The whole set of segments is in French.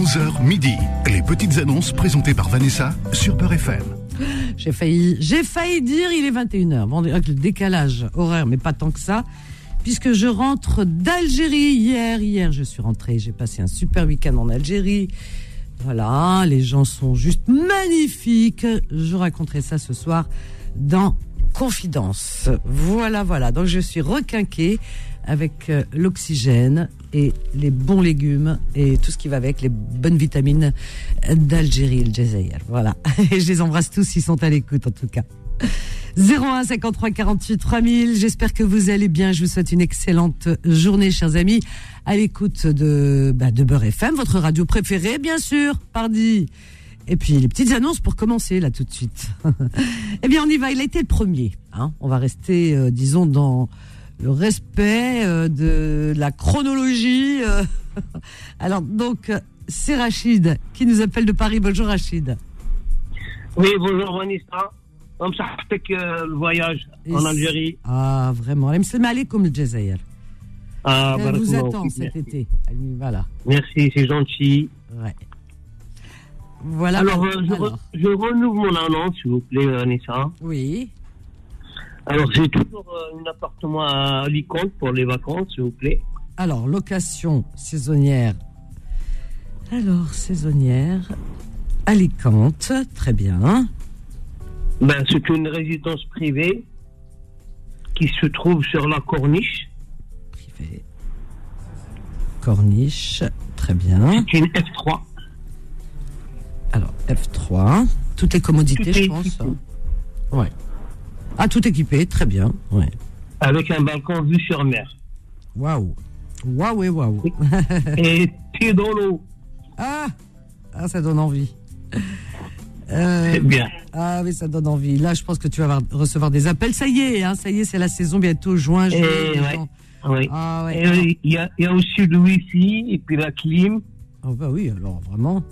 11h midi. Les petites annonces présentées par Vanessa sur Peur FM. J'ai failli, j'ai failli dire il est 21h. Bon, le décalage horaire, mais pas tant que ça. Puisque je rentre d'Algérie hier. Hier, je suis rentrée. J'ai passé un super week-end en Algérie. Voilà, les gens sont juste magnifiques. Je raconterai ça ce soir dans Confidence. Voilà, voilà. Donc je suis requinquée avec euh, l'oxygène et les bons légumes et tout ce qui va avec, les bonnes vitamines d'Algérie le Jazair. Voilà. Et je les embrasse tous, ils sont à l'écoute en tout cas. 01 53 48 3000. J'espère que vous allez bien. Je vous souhaite une excellente journée, chers amis, à l'écoute de, bah, de Beurre FM, votre radio préférée, bien sûr, pardi. Et puis les petites annonces pour commencer là tout de suite. eh bien, on y va. Il a été le premier. Hein. On va rester, euh, disons, dans le respect euh, de la chronologie. euh. Alors donc, euh, c'est Rachid qui nous appelle de Paris. Bonjour Rachid. Oui, bonjour Vanessa. Ça fait que le voyage en Algérie. Ah, vraiment. Elle me comme le Jazair. Ah, Elle vous barakallahu attend cet été. Elle. Merci, c'est gentil. Ouais. Voilà. Alors, euh, je, re- je renouvelle mon annonce, s'il vous plaît, Vanessa. oui. Alors, j'ai toujours euh, un appartement à Alicante pour les vacances, s'il vous plaît. Alors, location saisonnière. Alors, saisonnière. Alicante. Très bien. Ben, c'est une résidence privée qui se trouve sur la corniche. Privé. Corniche. Très bien. C'est une F3. Alors, F3. Toutes les commodités, Tout je pense. équipé. Ouais. Ah, tout équipé. Très bien. Ouais. Avec un balcon vue sur mer. Waouh. Waouh et waouh. Et pied dans l'eau. Ah, ah, ça donne envie. Euh, C'est bien. ah oui, ça donne envie. Là, je pense que tu vas recevoir des appels. Ça y est, hein, ça y est, c'est la saison bientôt, juin, juillet. Et les ouais. Ah ouais. Et euh, il y, a, il y a aussi le wifi et puis la clim. Ah bah oui, alors vraiment.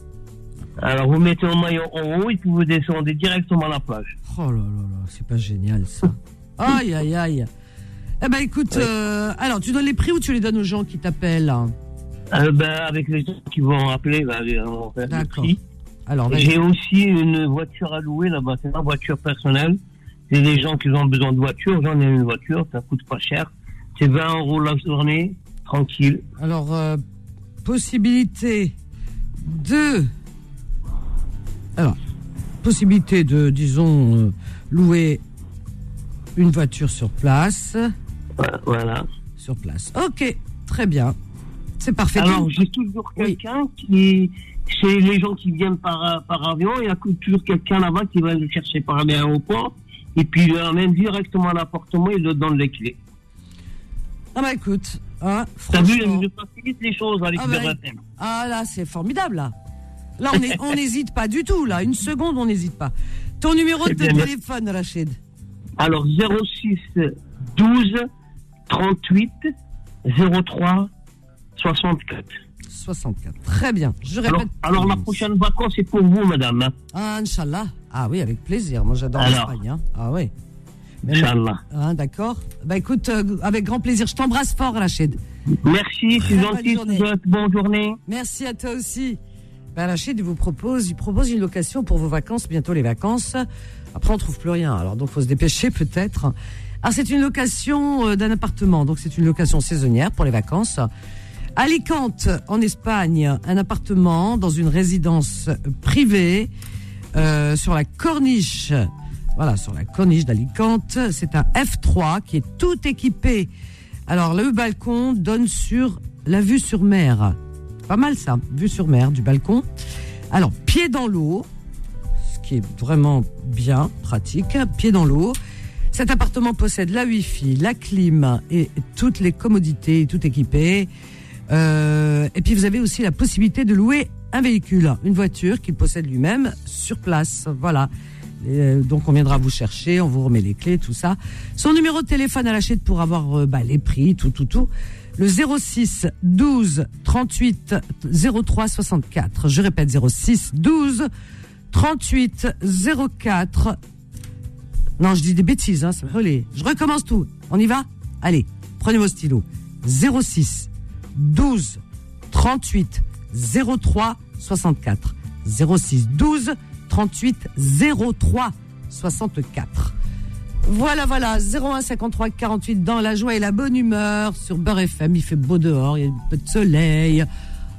Alors vous mettez un maillot en haut et puis vous descendez directement à la plage. Oh là là là, c'est pas génial ça. Aïe aïe aïe. Eh ben écoute, euh, alors tu donnes les prix ou tu les donnes aux gens qui t'appellent? Euh, ben, avec les gens qui vont appeler, ben, on va faire prix. Alors. J'ai aussi une voiture à louer là-bas, c'est ma voiture personnelle. C'est des gens qui ont besoin de voiture, j'en ai une voiture, ça coûte pas cher. C'est 20 euros la journée, tranquille. Alors euh, possibilité de alors possibilité de disons euh, louer une voiture sur place, Voilà. sur place. OK, très bien. C'est parfait. Alors j'ai toujours Oui. quelqu'un qui... C'est les gens qui viennent par, par avion, il y a toujours quelqu'un là-bas qui va le chercher par l'aéroport. Et puis il l'amène directement à l'appartement et il le donne les clés. Ah bah écoute, hein, T'as vu, je facilite les choses avec Ah le bah. Ah là, c'est formidable là. Là, on est- n'hésite pas du tout là. Une seconde, on n'hésite pas. Ton numéro de C'est bien. téléphone, Rachid. Alors 06 12 38 03 64. 64. Très bien. Je répète. Alors, alors la prochaine vacance c'est pour vous, madame. Ah, Inch'Allah. Ah oui, avec plaisir. Moi, j'adore l'Espagne. hein. Ah oui. Inch'Allah. Hein, D'accord. Bah écoute, euh, avec grand plaisir. Je t'embrasse fort, Rachid. Merci, c'est bonne gentil. journée. Bonne journée. Merci à toi aussi. Bah, Rachid, vous propose, il propose une location pour vos vacances, bientôt les vacances. Après, on trouve plus rien. Alors, donc, faut se dépêcher peut-être. Alors, c'est une location euh, d'un appartement. Donc, c'est une location saisonnière pour les vacances. Alicante, en Espagne, un appartement dans une résidence privée euh, sur la corniche. Voilà, sur la corniche d'Alicante. C'est un F3 qui est tout équipé. Alors, le balcon donne sur la vue sur mer. Pas mal ça, vue sur mer du balcon. Alors, pied dans l'eau, ce qui est vraiment bien, pratique, pied dans l'eau. Cet appartement possède la Wi-Fi, la clim et toutes les commodités, tout équipé. Euh, et puis vous avez aussi la possibilité de louer un véhicule, une voiture qu'il possède lui-même sur place. Voilà. Euh, donc on viendra vous chercher, on vous remet les clés, tout ça. Son numéro de téléphone à l'achat pour avoir euh, bah, les prix, tout, tout, tout. Le 06 12 38 03 64. Je répète 06 12 38 04. Non, je dis des bêtises, hein. Je recommence tout. On y va? Allez, prenez vos stylos. 06 12 38 03 64. 06 12 38 03 64. Voilà, voilà, 01 53 48 dans la joie et la bonne humeur sur Beurre FM. Il fait beau dehors, il y a un peu de soleil.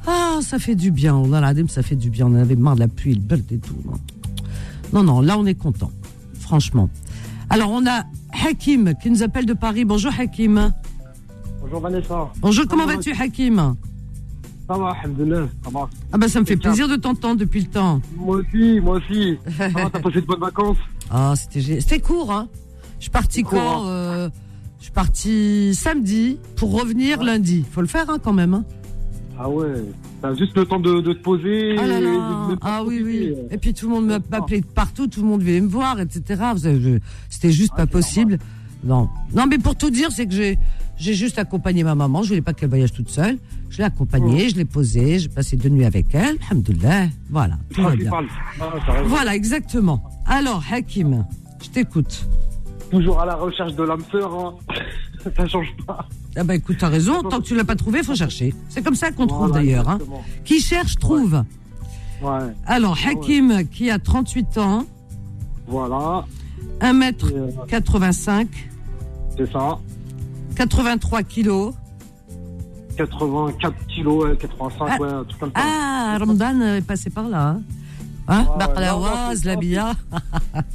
Ah, ça fait du bien. Voilà, ça fait du bien. On avait marre de la pluie, le beurre et tout. Non, non, là on est content. Franchement. Alors on a Hakim qui nous appelle de Paris. Bonjour Hakim. Bonjour Vanessa. Bonjour, comment vas-tu Hakim? Ça va, alhamdoulilah, ça va. Ah bah ça me fait plaisir de t'entendre depuis le temps. Moi aussi, moi aussi. Ça va, t'as passé de bonnes vacances? Ah, c'était court, hein. Je suis parti Court, quand euh, Je suis parti samedi pour revenir lundi. Faut le faire hein, quand même. Hein. Ah ouais, t'as juste le temps de, de te poser. Ah là et là. de- de Ah oui oui. profiter. Et puis tout le monde m'a- m'appelait de partout, tout le monde voulait me voir, etc. C'était juste pas possible. Non. Non, mais pour tout dire, c'est que j'ai j'ai juste accompagné ma maman. Je voulais pas qu'elle voyage toute seule. Je l'ai accompagnée, je l'ai posée, j'ai passé deux nuits avec elle. Alhamdoulilah. Voilà, tout va bien. Ah. Voilà, exactement. Alors, Hakim, je t'écoute. Toujours à la recherche de l'âme sœur, hein. ça change pas. Ah bah écoute, t'as raison, tant que tu l'as pas trouvé, faut chercher. C'est comme ça qu'on trouve Voilà, d'ailleurs. Hein. Qui cherche, trouve. Ouais, Alors, Hakim, qui a 38 ans, voilà, 1m85, c'est ça. 83 kilos. 84 kilos, ouais, 85, Ah. ouais, un truc comme ça. Ah, Ramadan est passé par là. Hein, hein Ouais, Baklava, non,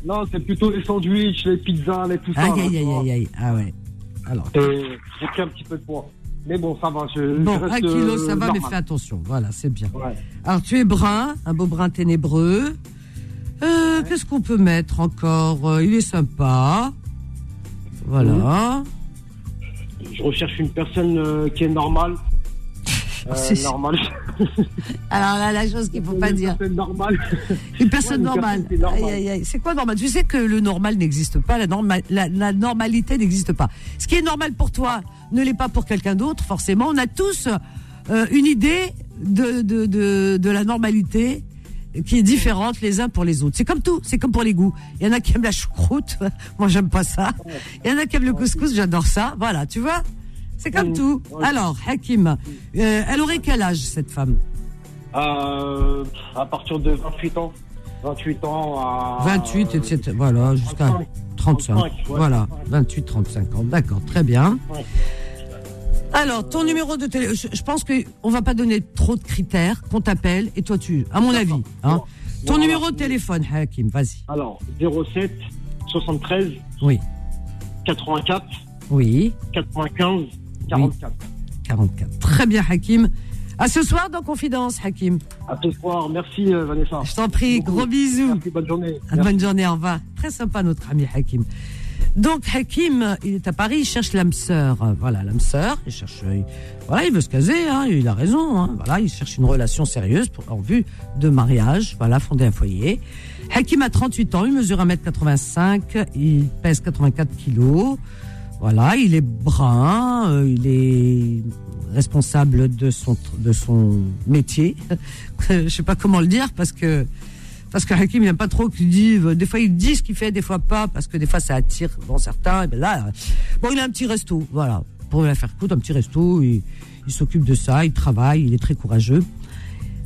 non, c'est plutôt les sandwichs, les pizzas, les tout ça. Aïe, aïe, aïe, aïe. Ah ouais. Alors, j'ai pris un petit peu de poids. Mais bon, ça va, je, bon, je reste un kilo, ça va, mais fais attention. Voilà, c'est bien. Ouais. Alors, tu es brun, un beau brun ténébreux. Euh, Qu'est-ce qu'on peut mettre encore Euh, Il est sympa. Voilà. Je recherche une personne euh, qui est normale. Euh, C'est- normale. Alors là, la chose qu'il faut pas Une dire. personne normale. Une personne une normale. C'est quoi normal? Tu sais que le normal n'existe pas, la, norma- la, la normalité n'existe pas. Ce qui est normal pour toi ne l'est pas pour quelqu'un d'autre, forcément. On a tous euh, une idée de, de, de, de la normalité qui est différente les uns pour les autres. C'est comme tout, c'est comme pour les goûts. Il y en a qui aiment la choucroute, moi j'aime pas ça. Il y en a qui aiment le couscous, j'adore ça. Voilà, tu vois? C'est comme Mm. tout. Ouais. Alors, Hakim, euh, elle aurait quel âge cette femme? Euh, à partir de 28 ans. 28 ans à. 28, etc. Voilà, jusqu'à 35. 35, ouais. Voilà, 28, 35 ans. D'accord, très bien. Ouais. Alors, ton numéro de télé, je, je pense qu'on va pas donner trop de critères, qu'on t'appelle, et toi tu, à mon avis. Hein. Bon. Ton Voilà. numéro de téléphone, Hakim, vas-y. Alors, 07 73 Oui, 84 oui, 95 44. 44. Très bien, Hakim. À ce soir dans Confidence, Hakim. À ce soir. Merci, euh, Vanessa. Je t'en prie, gros bisous. Merci, bonne journée. Ah, Bonne journée, au revoir. Très sympa notre ami Hakim. Donc Hakim, il est à Paris, il cherche l'âme sœur. Voilà, l'âme sœur. Il cherche, euh, il- voilà, il veut se caser. Hein, il a raison. Hein, voilà, il cherche une relation sérieuse pour, en vue de mariage. Voilà, fonder un foyer. Hakim a 38 ans, il mesure 1m85, il pèse 84 kilos. Voilà, il est brun, euh, il est responsable de son de son métier. Je sais pas comment le dire parce que parce que Hakim n'aime pas trop qu'il dise des fois il dit ce qu'il fait des fois pas parce que des fois ça attire bon certains et ben là bon il a un petit resto voilà. Pour la faire coûte un petit resto il, il s'occupe de ça il travaille il est très courageux.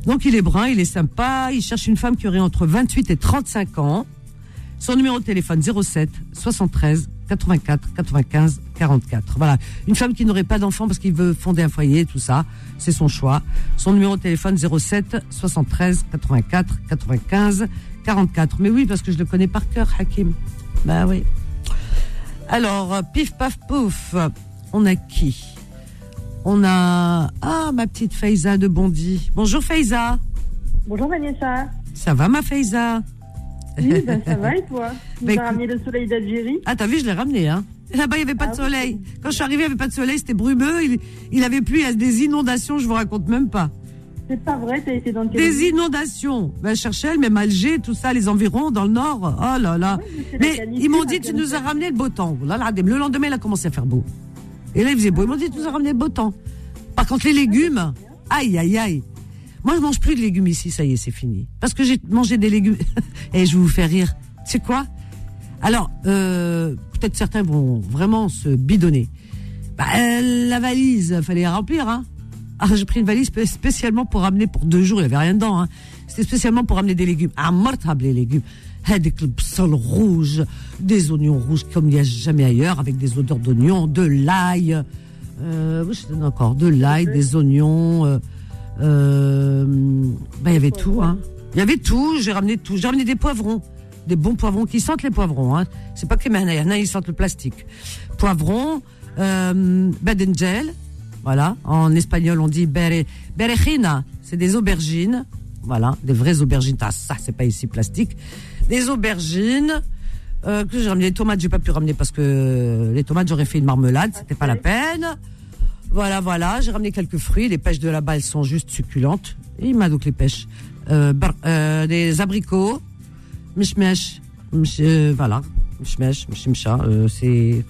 Donc il est brun il est sympa il cherche une femme qui aurait entre 28 et 35 ans. Son numéro de téléphone 07 73 84 95 44. Voilà, une femme qui n'aurait pas d'enfant parce qu'il veut fonder un foyer, tout ça, c'est son choix. Son numéro de téléphone 07 73 84 95 44. Mais oui, parce que je le connais par cœur, Hakim. Bah oui. Alors, pif paf pouf, on a qui? On a ah ma petite Faiza de Bondy. Bonjour Faiza. Bonjour Vanessa. Ça va ma Faiza? Oui, ben, ça va et toi? Tu Bah, nous as écoute- ramené le soleil d'Algérie? Ah, t'as vu, je l'ai ramené, hein. Là-bas, il n'y avait pas Ah de oui. soleil. Quand je suis arrivée, il n'y avait pas de soleil, c'était brumeux. Il, il avait plu, il y a des inondations, je vous raconte même pas. C'est pas vrai, t'as été dans quel Des inondations. Ben, cherchais, même Alger, tout ça, les environs, dans le nord. Oh là là. Oui, mais ils m'ont dit, tu nous as ramené le beau temps. Là, là, le lendemain, il a commencé à faire beau. Et là, il faisait beau. Ils m'ont dit, tu nous as ramené le beau temps. Par contre, les légumes, aïe, aïe, aïe. Moi, je mange plus de légumes ici, ça y est, c'est fini. Parce que j'ai mangé des légumes. Et je vais vous faire rire. Sais quoi? Alors, euh, peut-être certains vont vraiment se bidonner. Bah, euh, la valise, fallait la remplir, hein. Ah, j'ai pris une valise spé- spécialement pour ramener pour deux jours. Il y avait rien dedans. Hein. C'était spécialement pour ramener des légumes. Ah, mortable les légumes. Avec le bsol rouge, des oignons rouges comme il n'y a jamais ailleurs, avec des odeurs d'oignons, de l'ail. Euh, je donne encore de l'ail, des oignons. Euh, ben, il y avait tout. Hein. Il y avait tout. J'ai ramené tout. J'ai ramené des poivrons, des bons poivrons qui sentent les poivrons. Hein. C'est pas que les il y en a, ils sentent le plastique. Poivrons, euh, badengel, voilà. En espagnol, on dit bere, berejina. C'est des aubergines. Voilà, des vraies aubergines. Ah, ça, c'est pas ici plastique. Des aubergines. Euh, que j'ai ramené les tomates, j'ai pas pu ramener parce que les tomates, j'aurais fait une marmelade, c'était pas la peine. Voilà, voilà. J'ai ramené quelques fruits. Les pêches de là-bas, elles sont juste succulentes. Il m'a donc les pêches. Euh, bar- euh, des abricots, mishmesh, euh, voilà, mishmesh, mishimcha, euh, c'est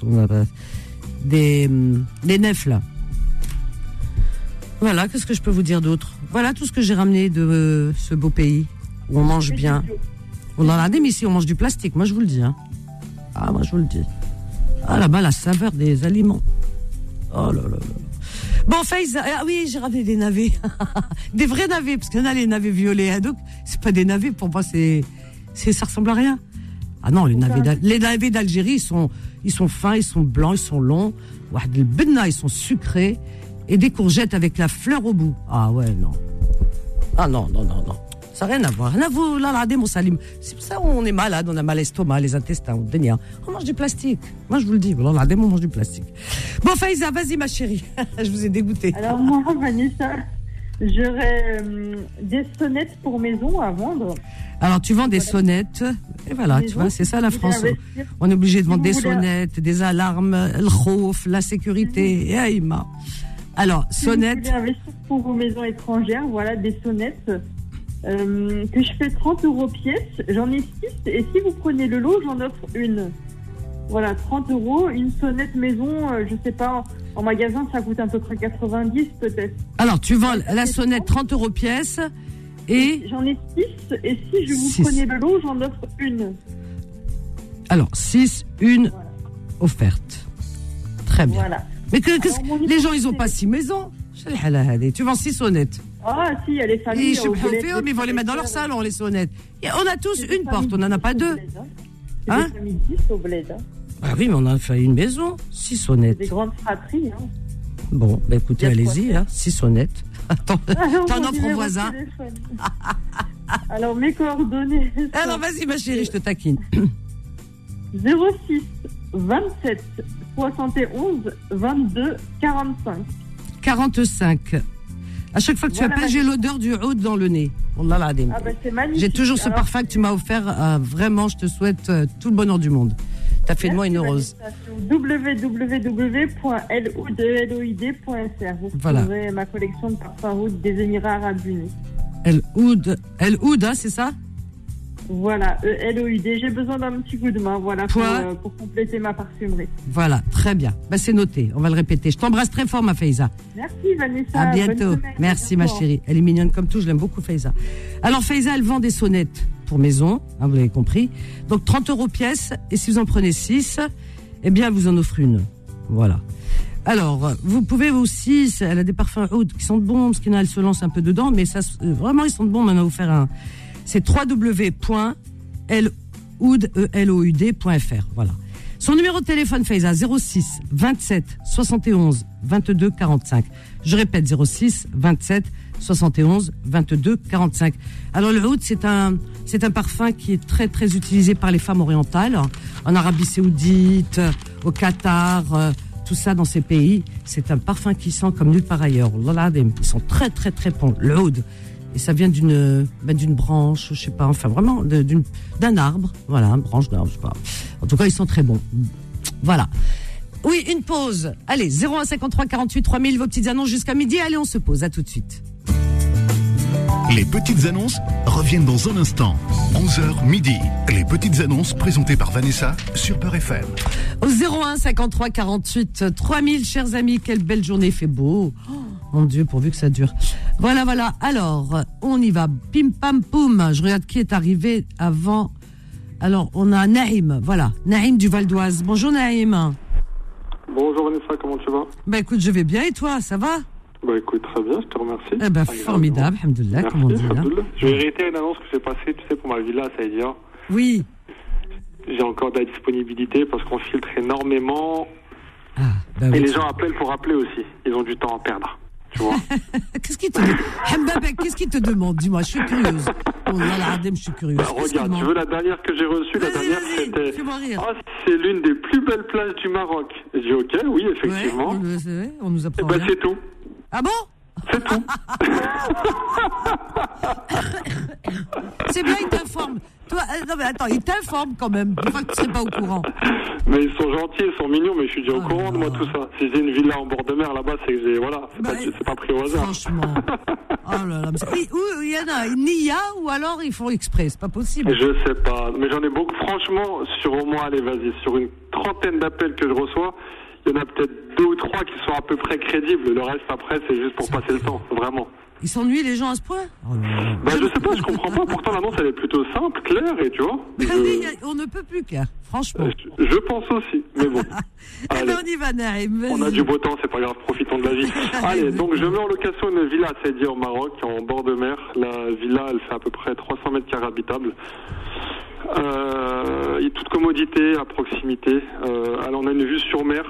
des hum, des. Voilà, qu'est-ce que je peux vous dire d'autre? Voilà tout ce que j'ai ramené de euh, ce beau pays où on mange bien. On en a des, mais ici on mange du plastique. Moi, je vous le dis. Hein. Ah, moi, je vous le dis. Ah, là-bas, la saveur des aliments. Oh là là là. Bon, Faïs, ah oui, j'ai ramené des navets. des vrais navets, parce qu'il y en a les navets violets. hein, donc, c'est pas des navets, pour moi, c'est, c'est, ça ressemble à rien. Ah non, les navets, les navets d'Algérie, ils sont, ils sont fins, ils sont blancs, ils sont longs. Ils sont sucrés. Et des courgettes avec la fleur au bout. Ah ouais, non. Ah non, non, non, non. Ça n'a rien à voir. Là, là, mon salim. C'est pour ça qu'on est malade, on a mal à l'estomac, les intestins, on dénia. On mange du plastique. Moi, je vous le dis, là, là, on mange du plastique. Bon, Faïza, vas-y, ma chérie. je vous ai dégoûté. Alors moi, Vanessa, j'aurais euh, des sonnettes pour maison à vendre. Alors, tu vends des sonnettes. Et voilà, tu vois, c'est ça la vous France. On est obligé de vendre vous des sonnettes, des alarmes, le khouf, la sécurité. Et aïma. Alors, Si vous sonnettes. voulez investir pour vos maisons étrangères, voilà des sonnettes euh, que je fais 30 euros pièce. J'en ai 6 et si vous prenez le lot, j'en offre une. Voilà, 30 euros, une sonnette maison, euh, je sais pas, en, en magasin ça coûte à peu près 90 peut-être. Alors, tu vends la sonnette 30 euros pièce. Et, J'en ai 6 et si je vous Six. prenez le lot, j'en offre une. alors, 6, une offerte. Très bien. Voilà. Mais que, Alors, les gens, ils ont hypothèse- pas six maisons. Tu vends six sonnettes. Ah si, il y a les familles. Je au bled, mais ils vont les mettre dans leur salon, les sonnettes. Et on a tous des une porte, on n'en a pas au deux. hein. Hein des familles 10 au bled. Ah oui, mais on a fait une maison, six Des sonnettes. grandes fratries. Hein. Bon, bah écoutez, allez-y, hein, six sonnettes. Attends, autre numéro de voisin. Alors, mes coordonnées. Alors vas-y, ma chérie, je te taquine. 06 27 71 22 45. 45. À chaque fois que tu Voilà, appelles, j'ai l'odeur du oud dans le nez. Ah bah. J'ai toujours ce Alors, parfum que tu m'as offert. euh, vraiment, je te souhaite euh, tout le bonheur du monde. T'as fait de moi une heureuse. Www.loud.fr. Vous Voilà. trouverez ma collection de parfums oud des Émirats Arabes Unis. El Oud, El Oud, hein, c'est ça? Voilà, E L-O-U-D. J'ai besoin d'un petit coup de main, voilà, pour, euh, pour compléter ma parfumerie. Voilà, très bien. Bah, c'est noté, on va le répéter. Je t'embrasse très fort, ma Faiza. Merci Vanessa. À bientôt. semaine, Merci, ma chérie. Elle est mignonne comme tout, je l'aime beaucoup, Faiza. Alors, Faiza, elle vend des sonnettes pour maison, hein, vous l'avez compris. Donc, 30 euros pièce. Et si vous en prenez 6, eh bien, elle vous en offre une. Voilà. Alors, vous pouvez aussi, elle a des parfums qui sont bons, parce qu'il y en a, elle se lance un peu dedans, mais ça, euh, vraiment, ils sont bons. On en a offert un. C'est www.loud.fr. Voilà. Son numéro de téléphone, Faiza, 06 27 71 22 45. Je répète, 06 27 71 22 45. Alors, le oud, c'est un, c'est un parfum qui est très, très utilisé par les femmes orientales, en Arabie Saoudite, au Qatar, euh, tout ça dans ces pays. C'est un parfum qui sent comme nulle part ailleurs. Ils sont très, très, très bons. Le oud. Et ça vient d'une, ben, d'une branche, je sais pas, enfin vraiment, d'un arbre. Voilà, une branche d'arbre, je sais pas. En tout cas, ils sont très bons. Voilà. Oui, une pause. Allez, 0153 48 3000, vos petites annonces jusqu'à midi. Allez, on se pose. À tout de suite. Les petites annonces reviennent dans un instant. 11h midi. Les petites annonces présentées par Vanessa sur Peur FM. Au 01 53 48 3000, chers amis, quelle belle journée, il fait beau. Oh, mon Dieu, pourvu que ça dure. Voilà, voilà. Alors, on y va. Pim pam poum. Je regarde qui est arrivé avant. Alors, on a Naïm. Voilà, Naïm du Val d'Oise. Bonjour Naïm. Bonjour Vanessa, comment tu vas? Bah écoute, je vais bien et toi, ça va? Bah écoute, très bien, je te remercie. Eh ben, formidable, alhamdoulilah, comme on dit. hein? Je vais réitérer une annonce que j'ai passée, tu sais, pour ma villa à Saïdia. Oui. J'ai encore de la disponibilité parce qu'on filtre énormément. Ah, bah Et oui. les gens appellent pour appeler aussi. Ils ont du temps à perdre. Tu vois Qu'est-ce qu'il te demande qu'est-ce qu'il te demande Dis-moi, je suis curieuse. Oh là là, Adem, je suis curieuse. Bah, Regarde, tu veux la dernière que j'ai reçue La dernière, c'était. Ah, c'est l'une des plus belles plages du Maroc. J'ai dit, ok, oui, Ouais, effectivement. vrai, on nous Et apprend. bah, rien. c'est tout. Ah bon C'est tout. C'est bien, il t'informe. Toi, euh, non mais attends, il t'informe quand même. Des fois que tu serais pas au courant. Mais ils sont gentils, ils sont mignons, mais je suis déjà au Oh courant de moi tout ça. Si j'ai une villa en bord de mer là-bas, c'est que j'ai. Voilà, c'est Bah, pas, c'est pas pris au hasard. Franchement. Oh là là. mais c'est- Oui, oui, il y en a. Ni y a, ou alors ils font exprès. C'est pas possible. Je sais pas, mais j'en ai beaucoup. Franchement, sur au moins, allez, vas-y, sur une trentaine d'appels que je reçois, il y en a peut-être deux ou trois qui sont à peu près crédibles. Le reste, après, c'est juste pour passer le temps, vraiment. Ils s'ennuient les gens à ce point Oh. Bah, je sais pas, je comprends pas. Pourtant, l'annonce, elle est plutôt simple, claire, et tu vois. Mais je- oui, il y a- on ne peut plus, Claire. Franchement. je, je pense aussi, mais bon. Eh Allez. ben, on y va, Naïm. On a du beau temps, c'est pas grave, profitons de la vie. Allez, donc je mets en location une villa à Saïdia au Maroc, en bord de mer. La villa, elle fait à peu près 300 mètres carrés habitables. Euh, il y a toute commodité à proximité. Euh, alors on a une vue sur mer.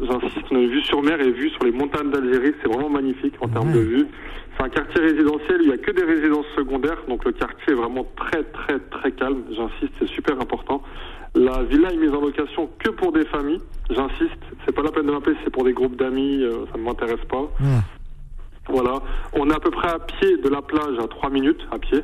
J'insiste, une vue sur mer et vue sur les montagnes d'Algérie. C'est vraiment magnifique en termes de vue. C'est un quartier résidentiel. Il n'y a que des résidences secondaires, donc le quartier est vraiment très très très calme. J'insiste, c'est super important. La villa est mise en location que pour des familles. J'insiste, c'est pas la peine de m'appeler, c'est pour des groupes d'amis, euh, ça ne m'intéresse pas. Ouais. Voilà. On est à peu près à pied de la plage, à 3 minutes à pied.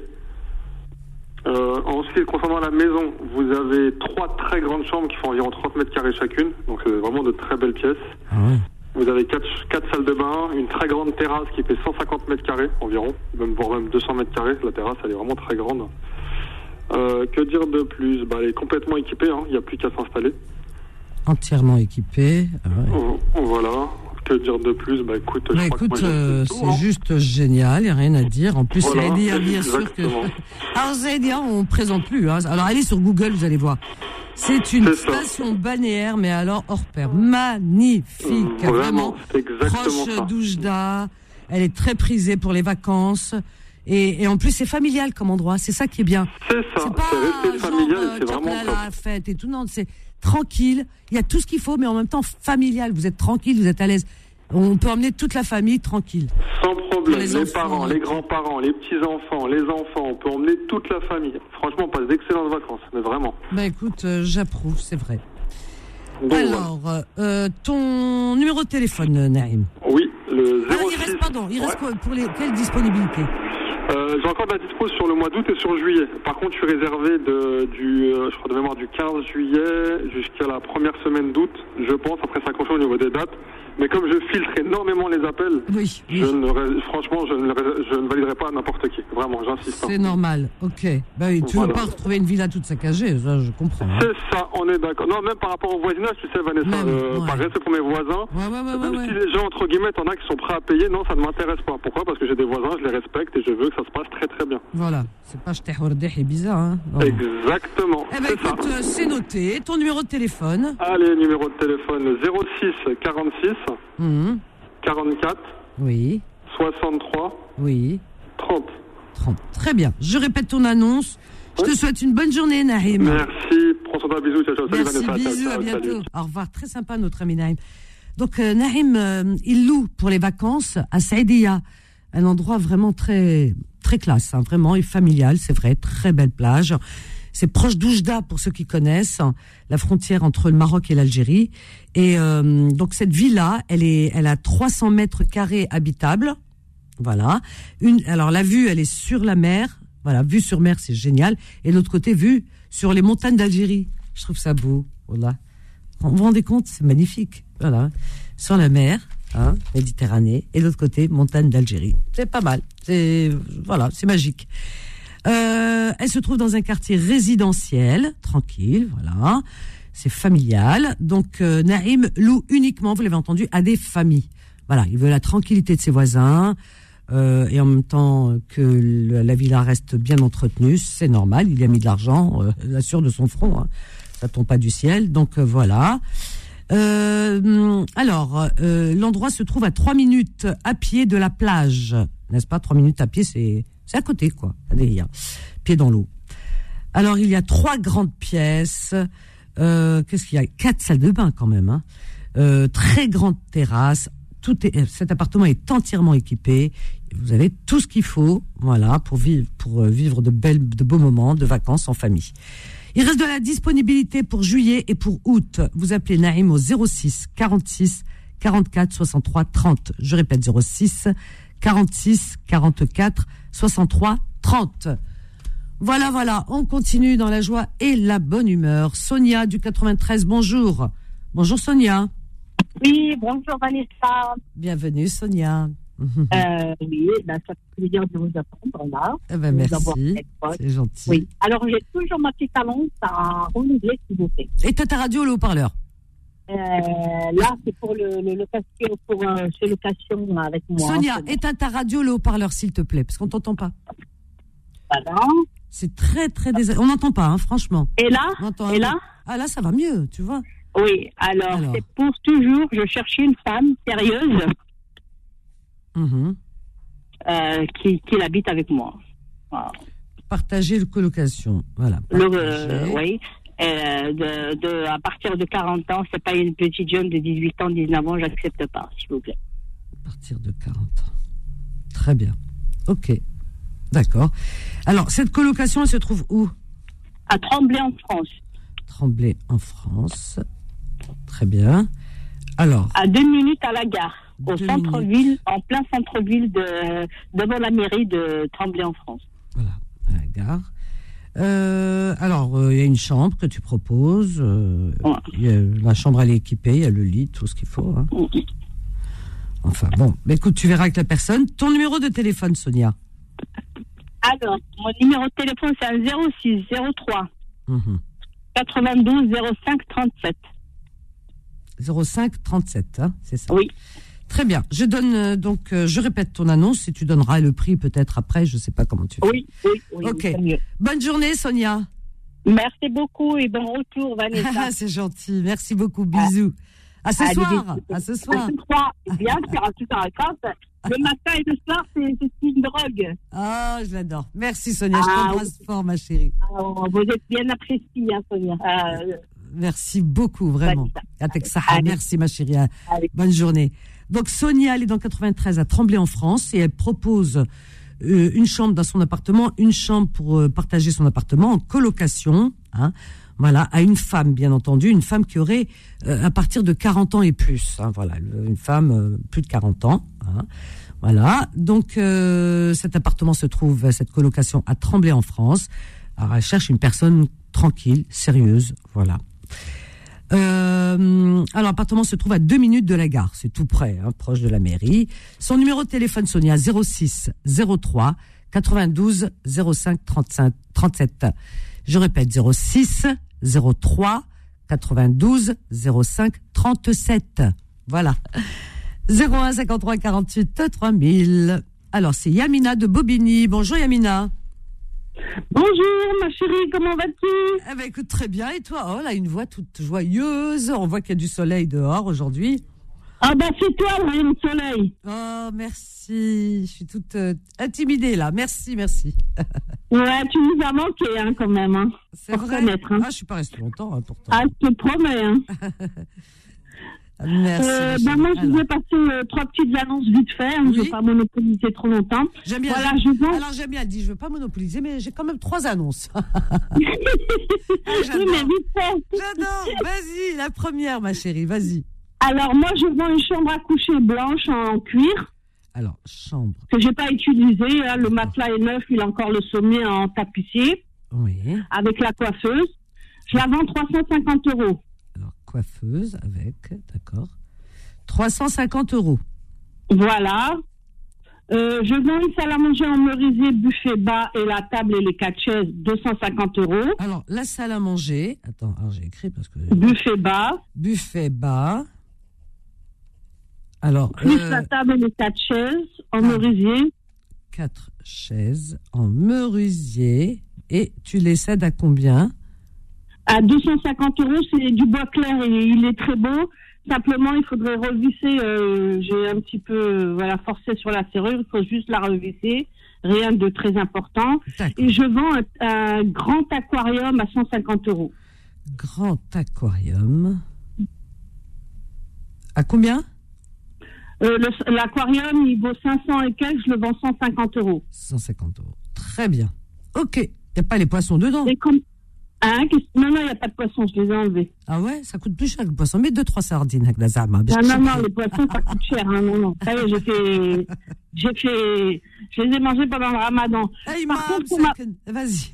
Euh, ensuite, concernant la maison, vous avez trois très grandes chambres qui font environ 30 mètres carrés chacune. Donc, c'est vraiment de très belles pièces. Ah ouais. Vous avez quatre, quatre salles de bain, une très grande terrasse qui fait 150 mètres carrés environ, même voire même 200 mètres carrés. La terrasse, elle est vraiment très grande. Euh, que dire de plus? Bah, Elle est complètement équipée, hein. il n'y a plus qu'à s'installer. Entièrement équipé. Ah ouais. Euh, Voilà. Que dire de plus Bah écoute, je Bah, crois écoute, euh, c'est hein. juste génial, il n'y a rien à dire. En plus, Voilà, c'est Edia, bien sûr que. exactement. Alors, Zaidia, on ne présente plus. Hein. Alors, allez sur Google, vous allez voir. C'est une station balnéaire, mais alors hors pair. Magnifique. Euh, Vraiment. Exactement Proche d'Oujda. Elle est très prisée pour les vacances. Et, et en plus, c'est familial comme endroit. C'est ça qui est bien. C'est ça, C'est pas familial euh, c'est vraiment tchaklala, top. fête et tout. Non, c'est tranquille. Il y a tout ce qu'il faut, mais en même temps familial. Vous êtes tranquille, vous êtes à l'aise. On peut emmener toute la famille tranquille. Sans problème, les parents, les grands-parents, les petits-enfants, les enfants, on peut emmener toute la famille. Franchement, on passe d'excellentes vacances, mais vraiment. Bah écoute, euh, j'approuve, c'est vrai. Donc. Alors, euh, ton numéro de téléphone, euh, Naïm? Oui, le 06. Ah, il reste, pardon, il reste Ouais. pour les, quelle disponibilité? Euh, J'ai encore de la dispo sur le mois d'août et sur juillet. Par contre, je suis réservé de, du, euh, je crois de mémoire du 15 juillet jusqu'à la première semaine d'août, je pense. Après, ça confirme au niveau des dates. Mais comme je filtre énormément les appels, Oui, oui. je ne, ré- franchement, je ne, je ne validerai pas n'importe qui. Vraiment, j'insiste. hein. C'est normal, ok. Bah oui, tu Voilà. veux pas retrouver une villa toute saccagée, ça je comprends. hein. C'est ça, on est d'accord. Non, même par rapport au voisinage, tu sais, Vanessa, Même, euh, ouais. par respect pour mes voisins, Ouais, ouais, même si les gens, entre guillemets, t'en as qui sont prêts à payer, non, ça ne m'intéresse pas. Pourquoi? Parce que j'ai des voisins, je les respecte et je veux que ça se passe très très bien. Voilà, c'est pas hordé et bizarre, hein. Exactement, Eh ben c'est ça. écoute, euh, c'est noté. Ton numéro de téléphone Allez, numéro de téléphone 06 46 Mhm. 44 Oui, 63 oui. 30. 30. Très bien. Je répète ton annonce. Je te souhaite une bonne journée, Naïm. Merci, prends soin bisous, ciao, ciao, salut Merci, Vanessa, ciao, bisous, à bientôt. salut. Au revoir, très sympa notre ami Naïm. Donc euh, Naïm, euh, il loue pour les vacances à Saïdia, un endroit vraiment très très classe, hein, vraiment et familial, c'est vrai, très belle plage. C'est proche d'Oujda pour ceux qui connaissent, hein, la frontière entre le Maroc et l'Algérie. Et euh, donc cette villa, elle est, elle a 300 mètres carrés habitables. Voilà. Une, alors la vue, elle est sur la mer. Voilà, vue sur mer, c'est génial. Et l'autre côté, vue sur les montagnes d'Algérie. Je trouve ça beau. Voilà. Vous vous rendez compte, c'est magnifique. Voilà. Sur la mer, hein, Méditerranée, et de l'autre côté, montagne d'Algérie. C'est pas mal. C'est voilà, c'est magique. Euh, elle se trouve dans un quartier résidentiel, tranquille, voilà. C'est familial. Donc euh, Naïm loue uniquement, vous l'avez entendu, à des familles. Voilà, il veut la tranquillité de ses voisins euh, et en même temps que la villa reste bien entretenue, c'est normal. Il y a mis de l'argent, euh, l'assure de son front. Hein. Ça tombe pas du ciel, donc euh, voilà. Euh, alors, euh, l'endroit se trouve à trois minutes à pied de la plage, n'est-ce pas? Trois minutes à pied, c'est à côté, quoi. Allez, hein. pied dans l'eau. Alors, il y a trois grandes pièces. Euh, Qu'est-ce qu'il y a? Quatre salles de bain, quand même. Hein. Euh, très grande terrasse. Tout est, cet appartement est entièrement équipé. Vous avez tout ce qu'il faut, voilà, pour vivre, pour euh, vivre de belles, de beaux moments de vacances en famille. Il reste de la disponibilité pour juillet et pour août. Vous appelez Naïm au 06 46 44 63 30. Je répète 06 46 44 63 30. Voilà, voilà, on continue dans la joie et la bonne humeur. Sonia du 93, bonjour. Bonjour Sonia. Oui, bonjour Vanessa. Bienvenue Sonia. Euh, oui, ben, ça fait plaisir de vous attendre là. Eh ben, merci, c'est gentil. Oui, alors j'ai toujours ma petite annonce à renouveler s'il vous plaît. Et t'as ta radio, le haut-parleur Euh, là, c'est pour le, le location, pour euh, chez location avec moi. Sonia, hein, éteins ta radio, le haut-parleur, s'il te plaît, parce qu'on t'entend pas. voilà. C'est très, très désagréable. On n'entend pas, hein, franchement. Et là, On entend un et là, Ah là, ça va mieux, tu vois. oui. Alors, Alors. c'est pour toujours. Je cherchais une femme sérieuse Mhm. euh, qui, qui habite avec moi. Voilà. Partager le colocation, voilà. Le, euh, oui. Euh, de, de, à partir de 40 ans, c'est pas une petite jeune de 18 ans, 19 ans, j'accepte pas, s'il vous plaît. À partir de 40 ans. Très bien. Ok. D'accord. Alors, cette colocation, elle se trouve où? À Tremblay en France, Tremblay, en France. Très bien. Alors, à deux minutes à la gare, au centre-ville, en plein centre-ville de devant la mairie de Tremblay en France. voilà, à la gare. Euh, alors, euh, il y a une chambre que tu proposes. euh, Ouais. a- la chambre, elle est équipée. Il y a le lit, tout ce qu'il faut. hein. Enfin, bon. Mais écoute, tu verras avec la personne. Ton numéro de téléphone, Sonia. Alors, mon numéro de téléphone c'est un 06 03 Mhm. 92 05 37. 05 37, hein, c'est ça Oui. Très bien. Je donne euh, donc, euh, je répète ton annonce et tu donneras le prix peut-être après. Je sais pas comment tu fais. Oui, oui, oui. Ok. Bonne journée, Sonia. Merci beaucoup et bon retour, Vanessa. c'est gentil. Merci beaucoup. Bisous. À ce soir. À ce soir. Ce soir, bien sûr, à à. Le matin et le soir, c'est une drogue. Ah, je l'adore. Merci, Sonia. Je Ah, t'embrasse fort, ma chérie. Alors, vous êtes bien appréciée, hein, Sonia. Euh, Merci beaucoup, vraiment. Saha. Allez. Merci, ma chérie. Ah. Bonne journée. Donc, Sonia, elle est dans 93 à Tremblay, en France, et elle propose euh, une chambre dans son appartement, une chambre pour euh, partager son appartement en colocation. Hein, voilà, à une femme, bien entendu, une femme qui aurait euh, à partir de 40 ans et plus. hein, voilà, une femme euh, plus de 40 ans. hein. voilà, donc euh, cet appartement se trouve, cette colocation à Tremblay, en France. Alors, elle cherche une personne tranquille, sérieuse, voilà. Euh, alors, l'appartement se trouve à deux minutes de la gare, c'est tout près, hein, proche de la mairie. Son numéro de téléphone, Sonia, 06 03 92 05 35 37. Je répète, 06 03 92 05 37. Voilà. 01 53 48 3000. Alors, c'est Yamina de Bobigny. Bonjour Yamina. Bonjour, ma chérie, comment vas-tu Eh ben, écoute, très bien. Et toi, oh là, une voix toute joyeuse. On voit qu'il y a du soleil dehors aujourd'hui. Ah bah c'est toi, le rayon de soleil. Oh, merci. Je suis toute euh, intimidée là. Merci, merci. Ouais, tu nous as manqué, hein, quand même. Hein. C'est vrai. hein. Ah, je suis pas restée longtemps, hein, pourtant. Ah, je te promets. Hein. Merci. Euh, bah, moi, je voulais passer euh, trois petites annonces vite fait. Hein, Je ne Oui. veux pas monopoliser trop longtemps. J'aime bien. Voilà, je. Alors, j'aime bien. Dit, je veux pas monopoliser, mais j'ai quand même trois annonces. oui, j'adore. mais vite fait. J'adore. Vas-y, la première, ma chérie. Vas-y. Alors, moi, je vends une chambre à coucher blanche en cuir Alors, chambre. que j'ai pas utilisée. hein. Le matelas est neuf, il a encore le sommet en tapissier Oui. avec la coiffeuse. Je la vends 350 euros. Coiffeuse avec, d'accord. 350 euros. Voilà. Euh, je vends une salle à manger en merisier, buffet bas et la table et les quatre chaises, 250 euros. Alors, la salle à manger. Attends, j'ai écrit parce que. Buffet bas, Buffet bas. Alors, plus euh, la table et les quatre chaises en Ah. merisier. quatre chaises en merisier. Et tu les cèdes à combien? À 250 euros. C'est du bois clair et il est très beau. Simplement, il faudrait revisser. euh, J'ai un petit peu euh, voilà forcé sur la serrure. Il faut juste la revisser. Rien de très important. Et je vends un, un grand aquarium à 150 euros. Grand aquarium. À combien? Euh, L'aquarium, il vaut 500 et quelques. Je le vends 150 euros. 150 euros. Très bien. Ok. Il n'y a pas les poissons dedans. Et comme... Hein, non, non, il n'y a pas de poisson. Je les ai enlevés. Ah ouais, ça coûte plus cher que le poisson. Mais deux, trois sardines avec la zama. Non, non, non, les poissons, ça coûte cher. Hein, non, non. J'ai fait, j'ai fait, je les ai mangés pendant le ramadan. Hey, Par mam, contre, ma- Vas-y.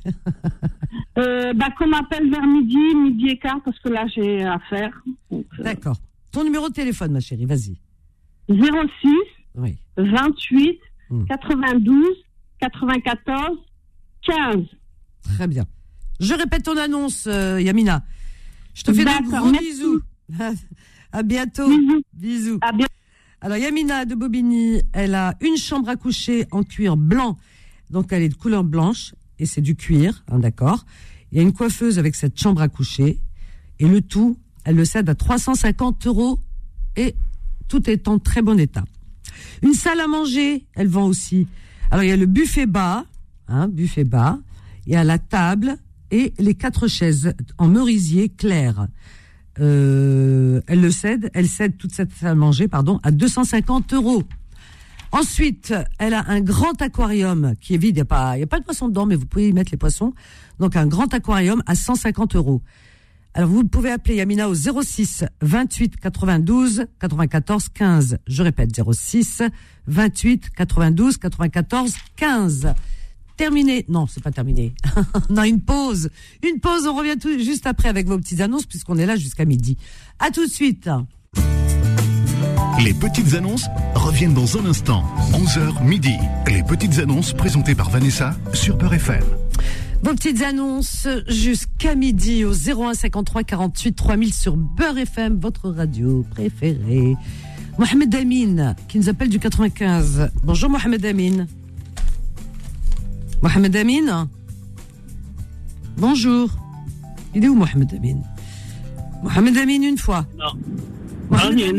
Euh, bah, qu'on m'appelle vers midi, midi et quart, parce que là, j'ai à faire. Donc, euh, D'accord. Ton numéro de téléphone, ma chérie, vas-y. 06 Oui. 28 Hmm. 92 94 15. Très bien. Je répète ton annonce, euh, Yamina. Je te fais D'accord, gros bisous. à bientôt. Bisous. Bisous. À bientôt. Alors Yamina de Bobigny, elle a une chambre à coucher en cuir blanc, donc elle est de couleur blanche et c'est du cuir, hein, d'accord. Il y a une coiffeuse avec cette chambre à coucher et le tout, elle le cède à 350 euros et tout est en très bon état. Une salle à manger, elle vend aussi. Alors il y a le buffet bas, hein, buffet bas, il y a la table et les quatre chaises en merisier clair. Euh, elle le cède, elle cède toute cette salle à manger, pardon, à 250 euros. Ensuite, elle a un grand aquarium qui est vide. Il n'y a a pas de poissons dedans, mais vous pouvez y mettre les poissons. Donc un grand aquarium à 150 euros. Alors vous pouvez appeler Yamina au 06 28 92 94 15. Je répète 06 28 92 94 15. Terminé. Non, c'est pas terminé. on a une pause. Une pause. On revient tout juste après avec vos petites annonces puisqu'on est là jusqu'à midi. À tout de suite. Les petites annonces reviennent dans un instant. 11h midi. Les petites annonces présentées par Vanessa sur Peur FM. Vos petites annonces jusqu'à midi au 01 53 48 3000 sur Beurre FM, votre radio préférée. Mohamed Amin, qui nous appelle du 95. Bonjour Mohamed Amin. Mohamed Amin Bonjour. Il est où Mohamed Amin Mohamed Amin une fois. Non. Oui,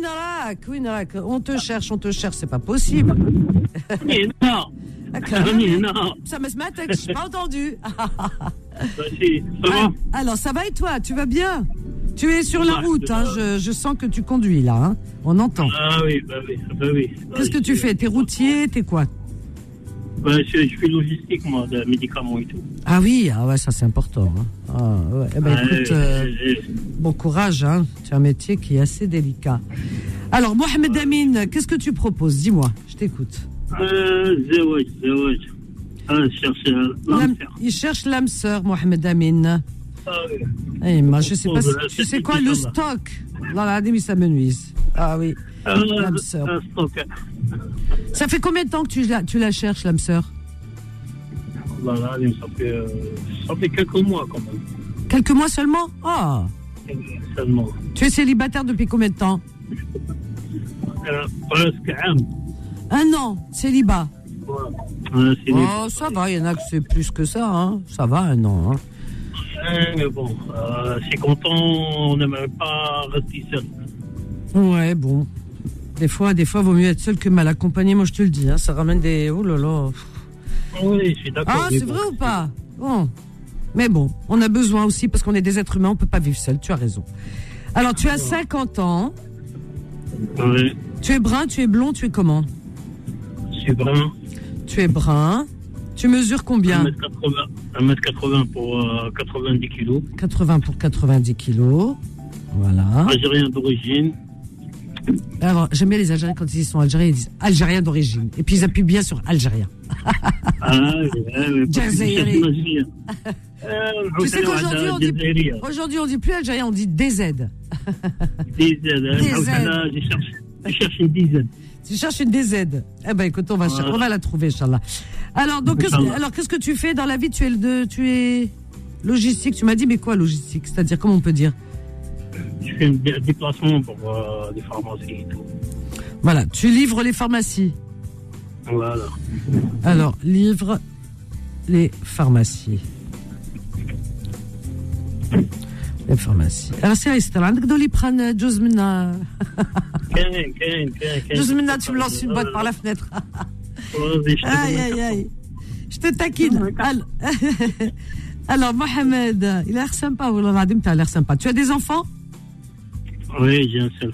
Narak, oui, Narak. On te cherche, on te cherche, c'est pas possible. Non. Ça me smatek, je n'ai pas entendu. Ah, alors, ça va et toi Tu vas bien? Tu es sur la route, hein, je, sens que tu conduis là, hein. on entend. Ah oui, bah oui, bah oui. Qu'est-ce que tu fais? T'es routier, t'es quoi? Bah, je, je, fais logistique, moi, de médicaments et tout. Ah oui, ah ouais, ça c'est important. Bon courage, hein. c'est un métier qui est assez délicat. Alors, Mohamed Amin, qu'est-ce que tu proposes? Dis-moi, je t'écoute. Euh, ah, je cherche Il cherche l'âme sœur, Mohamed Amin. Ah, oui. Eh, moi, sais pas, tu sais quoi, le stock. Là, là, ça me nuise. Ah oui. L'âme sœur. ah, stock. Ça fait combien de temps que tu la, tu la cherches, l'âme sœur Voilà, ça fait, euh, ça fait quelques mois quand même. Quelques mois seulement Ah Seulement. Tu es célibataire depuis combien de temps Euh, presque un. Un an, célibat. Ouais, Oh, ça va, il y en a que c'est plus que ça. Hein. Ça va, un an. Hein. Ouais, mais bon, euh, c'est content, on n'aimerait pas rester seul. Ouais, bon. Des fois, des fois, vaut mieux être seul que mal accompagné. Moi, je te le dis. Hein. Ça ramène des. Oh là là. Oui, je suis d'accord. Ah, c'est vrai ou pas? Bon. Mais bon, on a besoin aussi parce qu'on est des êtres humains, on peut pas vivre seul. Tu as raison. Alors, tu as 50 ans. Ouais, Tu es brun, tu es blond, tu es comment? Je suis brun. Tu es brun. Tu mesures combien? 1m80, 1m80 pour euh, 90 kilos. 80 pour 90 kilos. Voilà. Algérien d'origine. Alors, j'aime bien les Algériens quand ils sont Algériens, ils disent Algérien d'origine. Et puis ils appuient bien sur Algérien. Ah, une Algérienne. Euh, Tu sais qu'aujourd'hui, on dit, aujourd'hui, on dit plus Algérien, on dit DZ. Hein. Dizaine. Voilà, Je cherche, une dizaine. Tu cherches une DZ. Eh ben, écoute, on va, cher- Voilà. on va la trouver, Inch'Allah. Alors, donc, qu'est-ce alors, qu'est-ce que tu fais dans la vie? Tu es le de, tu es logistique. Tu m'as dit, mais quoi, logistique? C'est-à-dire, comment on peut dire? Je fais un dé- déplacement pour euh, les pharmacies et tout. Voilà. Tu livres les pharmacies. Voilà. Alors, livre les pharmacies. Les pharmacies. Alors, c'est Esther, عندك Doliprane, جوز منا كاين كاين كاين كاين جوز منا tu me lances une boîte par la fenêtre. Vas-y, je te Aïe, donne aïe, un aïe. Je te taquine. Alors, alors, Mohamed, il a l'air sympa, والله العظيم, t'as l'air sympa. Tu as des enfants carton. Oui, j'ai un seul.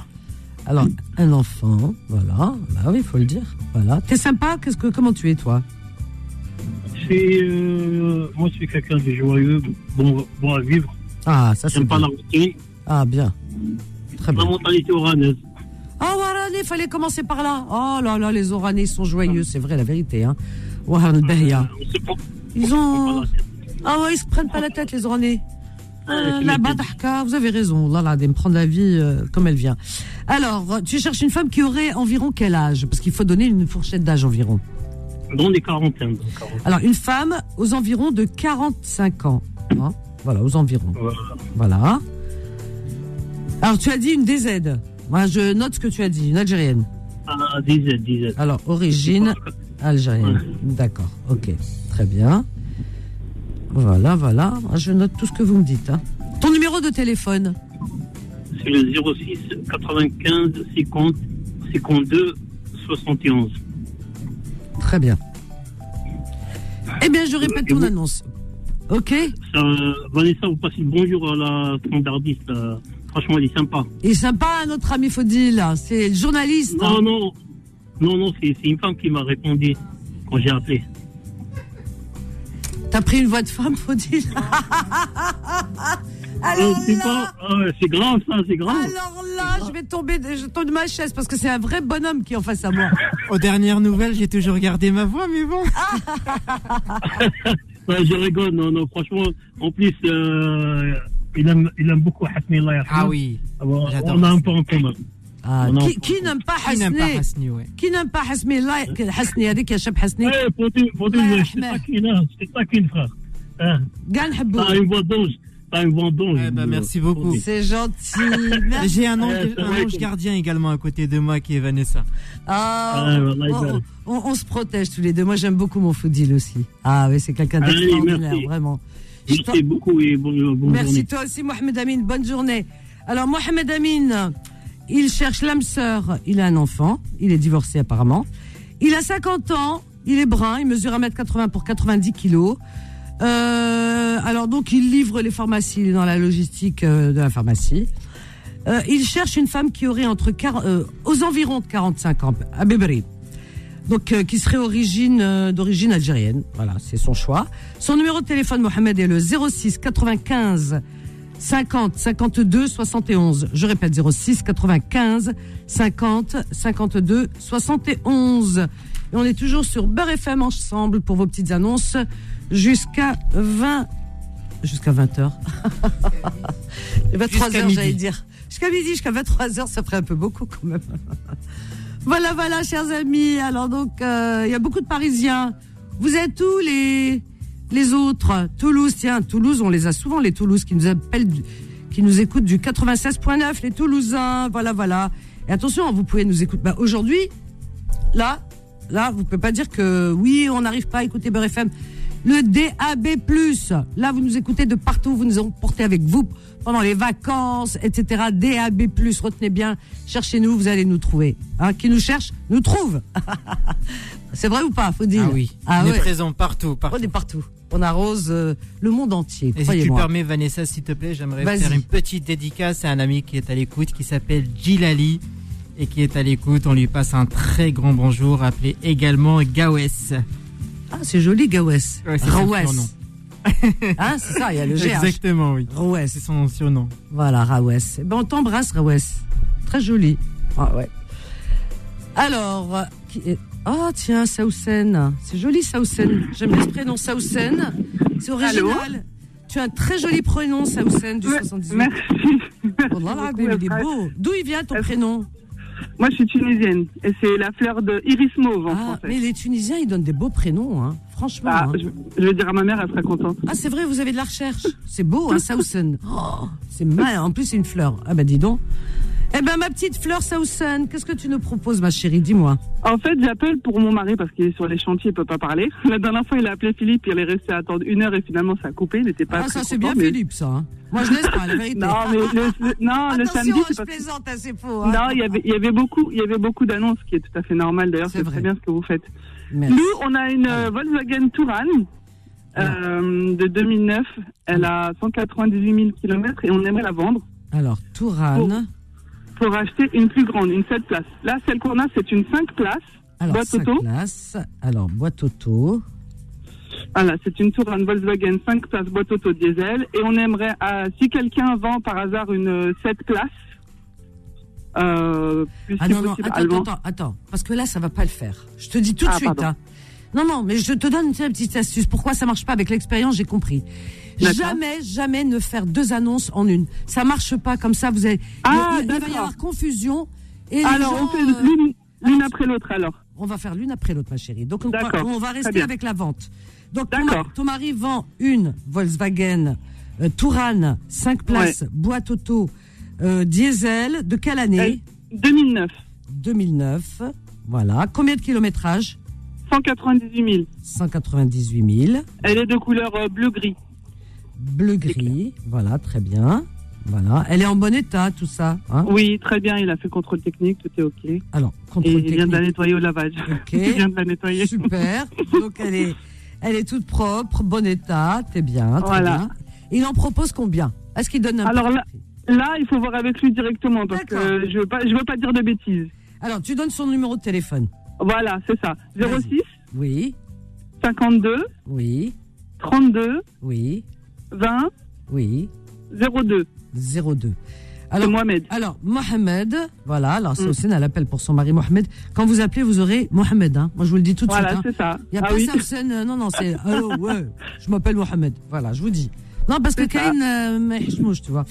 Alors, un enfant, voilà. Bah oui, il faut le dire. Voilà. T'es sympa Qu'est-ce que, Comment tu es, toi? C'est, euh, moi, je suis quelqu'un de joyeux, bon, bon à vivre. Ah, ça c'est J'aime pas la routine. Ah, bien. Très La bien. mentalité oranaise. Ah, Warani, il fallait commencer par là. Oh là là, les Oranais sont joyeux, c'est vrai, la vérité. Hein. Se prend- Ils on ont. la. Ah ouais, ils se prennent pas la tête, les Oranais. Euh, vous avez raison, là, là, de me prendre la vie euh, comme elle vient. Alors, tu cherches une femme qui aurait environ quel âge? Parce qu'il faut donner une fourchette d'âge environ. Dans les quarantaines. Alors, une femme aux environs de 45 ans. hein. voilà, aux environs. Voilà. Voilà. Alors, tu as dit une DZ. Moi, je note ce que tu as dit, une Algérienne. Ah, 10 10 Alors, origine algérienne. D'accord, ok. Très bien. Voilà, voilà. Moi, Je note tout ce que vous me dites. hein. Ton numéro de téléphone C'est le 06 95 50 52 71. Très bien. Eh bien, je répète ton annonce. Ok Ça, Vanessa, vous passez le bonjour à la standardiste. euh, franchement, elle est sympa. Il est sympa, notre ami Faudil. C'est le journaliste. hein. Non, non, non, non, c'est c'est une femme qui m'a répondu quand j'ai appelé. T'as pris une voix de femme, Faudil Alors Euh, c'est là, ah ouais, c'est grave ça, c'est grave. alors là, je vais tomber, de- je tombe de ma chaise parce que c'est un vrai bonhomme qui est en face à moi. Aux dernières nouvelles, j'ai toujours gardé ma voix, mais bon. Ouais, je rigole, non, non, franchement, en plus, euh, il, aime, il aime beaucoup Allah yarhamou. Ah oui. Ah bon, j'adore on a un peu en commun. Ah, Non, qui, non. qui n'aime pas Qui n'aime pas Hasni Hasni, ouais. Qui n'aime pas Hasni là, Hasni, هذيك يا شاب Hasni. Ouais, Faudil, Faudil, Allah je t'ai yarhamou. taquine, hein, je t'ai taquine, frère. Hein, كاع نحبو. T'as une voix d'ange, t'as une voix d'ange. Eh ben, merci beaucoup. Faudil. C'est gentil. Merci. J'ai un ange, Euh, c'est un vrai ange que- gardien également à côté de moi qui est Vanessa. Ah, Ah, wallahi, on, belle. on- on se protège tous les deux. Moi, j'aime beaucoup mon Foudil aussi. Ah oui, c'est quelqu'un Allez, d'extraordinaire, merci. vraiment. Je t'en- Merci beaucoup et bonne, bonne Merci journée. toi aussi, Mohamed Amin. Bonne journée. Alors, Mohamed Amin, il cherche l'âme sœur. Il a un enfant. Il est divorcé apparemment. Il a 50 ans. Il est brun. Il mesure 1m80 pour 90 kilos. Euh, alors, donc, il livre les pharmacies. Il est dans la logistique euh, de la pharmacie. Euh, il cherche une femme qui aurait entre euh, aux environs de 45 ans, à Bébri. Donc, euh, qui serait origine d'origine algérienne. Voilà, c'est son choix. Son numéro de téléphone, Mohamed, est le 06 95 50 52 71. Je répète 06 95 50 52 71. Et on est toujours sur Beurre FM ensemble pour vos petites annonces jusqu'à 20 jusqu'à 20 heures. 23 Jusqu'à heures, midi. j'allais dire. Jusqu'à midi, jusqu'à 23 heures, ça ferait un peu beaucoup quand même. Voilà, voilà, chers amis. Alors donc, euh, il y a beaucoup de Parisiens. Vous êtes où les les autres Toulouse, tiens, Toulouse, on les a souvent les Toulouse qui nous appellent, qui nous écoutent du 96.9, les Toulousains. Voilà, voilà. Et attention, vous pouvez nous écouter. Bah, aujourd'hui, là, là, vous pouvez pas dire que oui, on n'arrive pas à écouter Beurre FM. Le DAB+, là, vous nous écoutez de partout, vous nous emportez avec vous pendant les vacances, etc. DAB+, retenez bien, cherchez-nous, vous allez nous trouver. Hein, qui nous cherche, nous trouve. C'est vrai ou pas, faut dire Ah oui. Ah on ouais. est présent partout, partout. On est partout. On arrose euh, le monde entier, Et si tu permets, Vanessa, s'il te plaît, j'aimerais faire une petite dédicace à un ami qui est à l'écoute, qui s'appelle Gilali, et qui est à l'écoute. On lui passe un très grand bonjour, appelé également Gawes. Ah, c'est joli, Gawes. Ouais, c'est son. Hein, c'est ça, il y a le GH. Exactement, oui. Rawes. C'est son surnom. Voilà, Rawes. Eh ben, on t'embrasse, Rawes. Très joli. Ah ouais. Alors, qui est- oh tiens, Saoussen. C'est joli, Saoussen. J'aime bien ce prénom, Saoussen. C'est original. Tu as un très joli prénom, Saoussen, du 78. Merci. Oh là là, il est beau. D'où il vient ton prénom Moi, je suis tunisienne et c'est la fleur de iris mauve en Ah, français. mais les Tunisiens, ils donnent des beaux prénoms, hein. franchement. Ah, hein. je, je vais dire à ma mère, elle sera contente. Ah, c'est vrai, vous avez de la recherche. C'est beau, hein, Sausen. Oh, c'est mal. En plus, c'est une fleur. Ah, bah, dis donc. Eh ben, ma petite Fleur Sausen, qu'est-ce que tu nous proposes, ma chérie? Dis-moi. En fait, j'appelle pour mon mari parce qu'il est sur les chantiers, il peut pas parler. La dernière fois, il a appelé Philippe, il est resté à attendre une heure et finalement, ça a coupé. Il n'était pas Ah, ça, c'est bien mais- Philippe, ça. hein. Moi, je laisse pas, la vérité. Non, mais le, non, le samedi, c'est parce plaisante, hein, c'est faux. hein. Non, il y avait, il y avait beaucoup, il y avait beaucoup d'annonces, ce qui est tout à fait normal. D'ailleurs, C'est très bien ce que vous faites. Merci. Nous, on a une euh, Volkswagen Touran euh, de 2009. Elle a 198 000 km et on aimerait la vendre Alors, Tourane. Pour acheter une plus grande, une 7 places. Là, celle qu'on a, c'est une 5 places, Alors, boîte cinq auto. places. Alors, boîte auto. Voilà, c'est une Touran Volkswagen 5 places, boîte auto diesel. Et on aimerait, euh, si quelqu'un vend par hasard une euh, 7 places, euh, plus Ah non, non, attends, allemand. attends, attends. Parce que là, ça va pas le faire. Je te dis tout de Ah, suite. Hein. Non, non, mais je te donne une petite astuce. Pourquoi ça marche pas avec l'expérience, j'ai compris. Jamais, jamais ne faire deux annonces en une. Ça marche pas comme ça. Vous avez, Ah, il, il va y avoir confusion. Et Alors, gens, on fait euh, l'une après l'autre, alors. on va faire l'une après l'autre, ma chérie. Donc, on, va- D'accord, on va rester avec la vente. Donc, ton, ton mari vend une Volkswagen euh, Touran, 5 places, boîte auto, euh, diesel. De quelle année 2009, 2009. Voilà. Combien de kilométrage 198 000. 198 000. Elle est de couleur euh, bleu-gris. Bleu-gris. Voilà, très bien. Voilà. Elle est en bon état, tout ça. Hein? Oui, très bien, il a fait contrôle technique, tout est OK. Alors, Et contrôle il vient de la technique. nettoyer au lavage. Ok. il vient de la nettoyer. Super. Donc, elle est, elle est toute propre, bon état. T'es bien, très Voilà. bien. Il en propose combien? Est-ce qu'il donne un Alors là, là, il faut voir avec lui directement parce que je veux pas, je veux pas dire de bêtises. Alors, tu donnes son numéro de téléphone. Voilà, c'est ça. 06 Oui, 52 oui, 32 oui, 20 oui. 02. 02. C'est Alors, Mohamed. alors Mohamed, voilà, alors c'est Mm. aussi un appel pour son mari Mohamed. Quand vous appelez, vous aurez Mohamed. Hein. Moi, je vous le dis tout de Voilà, suite. hein. c'est ça. Il n'y a ah pas oui. Samson, euh, non, non, c'est allô, ouais, je m'appelle Mohamed. Voilà, je vous dis. Non, parce que. Kain, euh, mais Hishmouch, tu vois.